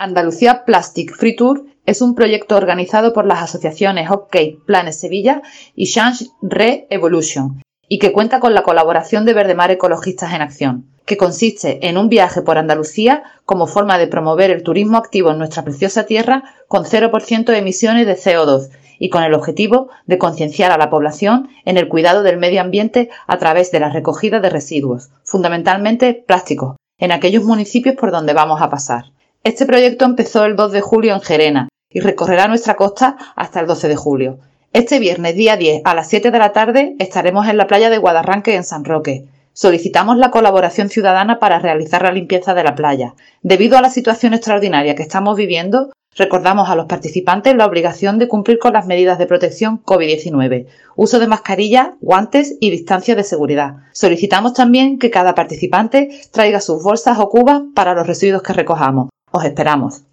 Andalucía Plastic Free Tour es un proyecto organizado por las asociaciones OK Planes Sevilla y Change Re Evolution y que cuenta con la colaboración de Verdemar Ecologistas en Acción, que consiste en un viaje por Andalucía como forma de promover el turismo activo en nuestra preciosa tierra con 0% de emisiones de CO2 y con el objetivo de concienciar a la población en el cuidado del medio ambiente a través de la recogida de residuos, fundamentalmente plásticos, en aquellos municipios por donde vamos a pasar. Este proyecto empezó el 2 de julio en Gerena y recorrerá nuestra costa hasta el 12 de julio. Este viernes día 10 a las 7 de la tarde estaremos en la playa de Guadarranque en San Roque. Solicitamos la colaboración ciudadana para realizar la limpieza de la playa. Debido a la situación extraordinaria que estamos viviendo, recordamos a los participantes la obligación de cumplir con las medidas de protección COVID-19, uso de mascarilla, guantes y distancia de seguridad. Solicitamos también que cada participante traiga sus bolsas o cubas para los residuos que recojamos. Os esperamos.